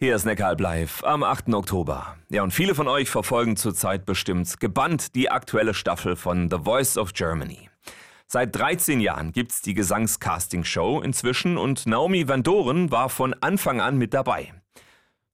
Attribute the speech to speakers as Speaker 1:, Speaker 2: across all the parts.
Speaker 1: Hier ist Neckaralb live am 8. Oktober. Ja, und viele von euch verfolgen zurzeit bestimmt gebannt die aktuelle Staffel von The Voice of Germany. Seit 13 Jahren gibt's die Gesangscasting-Show inzwischen und Naomi Van Doren war von Anfang an mit dabei.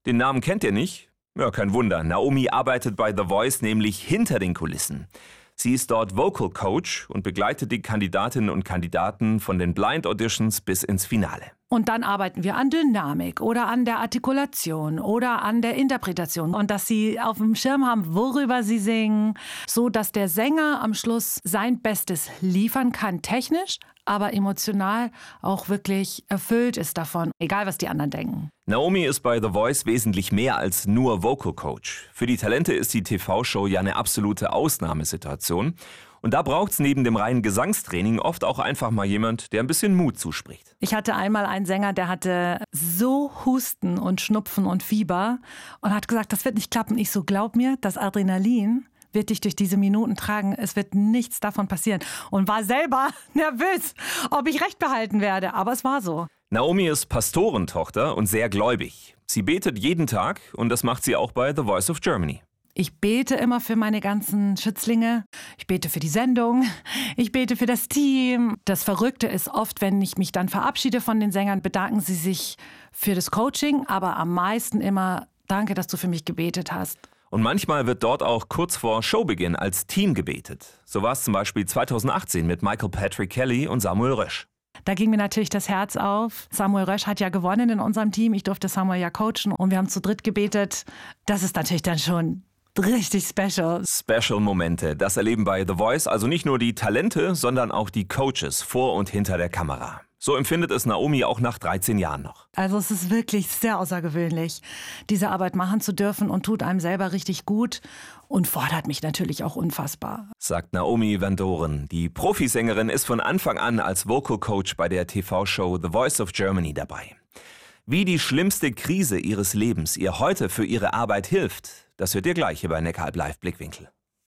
Speaker 1: Den Namen kennt ihr nicht? Ja, kein Wunder. Naomi arbeitet bei The Voice nämlich hinter den Kulissen. Sie ist dort Vocal Coach und begleitet die Kandidatinnen und Kandidaten von den Blind Auditions bis ins Finale.
Speaker 2: Und dann arbeiten wir an Dynamik oder an der Artikulation oder an der Interpretation und dass sie auf dem Schirm haben, worüber sie singen, so dass der Sänger am Schluss sein Bestes liefern kann, technisch, aber emotional auch wirklich erfüllt ist davon, egal was die anderen denken.
Speaker 1: Naomi ist bei The Voice wesentlich mehr als nur Vocal Coach. Für die Talente ist die TV-Show ja eine absolute Ausnahmesituation. Und da braucht es neben dem reinen Gesangstraining oft auch einfach mal jemand, der ein bisschen Mut zuspricht.
Speaker 2: Ich hatte einmal einen Sänger, der hatte so Husten und Schnupfen und Fieber und hat gesagt, das wird nicht klappen. Ich so, glaub mir, das Adrenalin wird dich durch diese Minuten tragen. Es wird nichts davon passieren. Und war selber nervös, ob ich recht behalten werde. Aber es war so.
Speaker 1: Naomi ist Pastorentochter und sehr gläubig. Sie betet jeden Tag und das macht sie auch bei The Voice of Germany.
Speaker 2: Ich bete immer für meine ganzen Schützlinge. Ich bete für die Sendung. Ich bete für das Team. Das Verrückte ist oft, wenn ich mich dann verabschiede von den Sängern, bedanken sie sich für das Coaching, aber am meisten immer, danke, dass du für mich gebetet hast.
Speaker 1: Und manchmal wird dort auch kurz vor Showbeginn als Team gebetet. So war es zum Beispiel 2018 mit Michael Patrick Kelly und Samuel Rösch.
Speaker 2: Da ging mir natürlich das Herz auf. Samuel Rösch hat ja gewonnen in unserem Team. Ich durfte Samuel ja coachen und wir haben zu dritt gebetet. Das ist natürlich dann schon richtig special.
Speaker 1: Special Momente. Das erleben bei The Voice also nicht nur die Talente, sondern auch die Coaches vor und hinter der Kamera. So empfindet es Naomi auch nach 13 Jahren noch.
Speaker 2: Also es ist wirklich sehr außergewöhnlich, diese Arbeit machen zu dürfen und tut einem selber richtig gut und fordert mich natürlich auch unfassbar.
Speaker 1: Sagt Naomi Van Doren. Die Profisängerin ist von Anfang an als Vocal Coach bei der TV-Show The Voice of Germany dabei. Wie die schlimmste Krise ihres Lebens ihr heute für ihre Arbeit hilft, das hört ihr gleich hier bei Neckaralb Live Blickwinkel.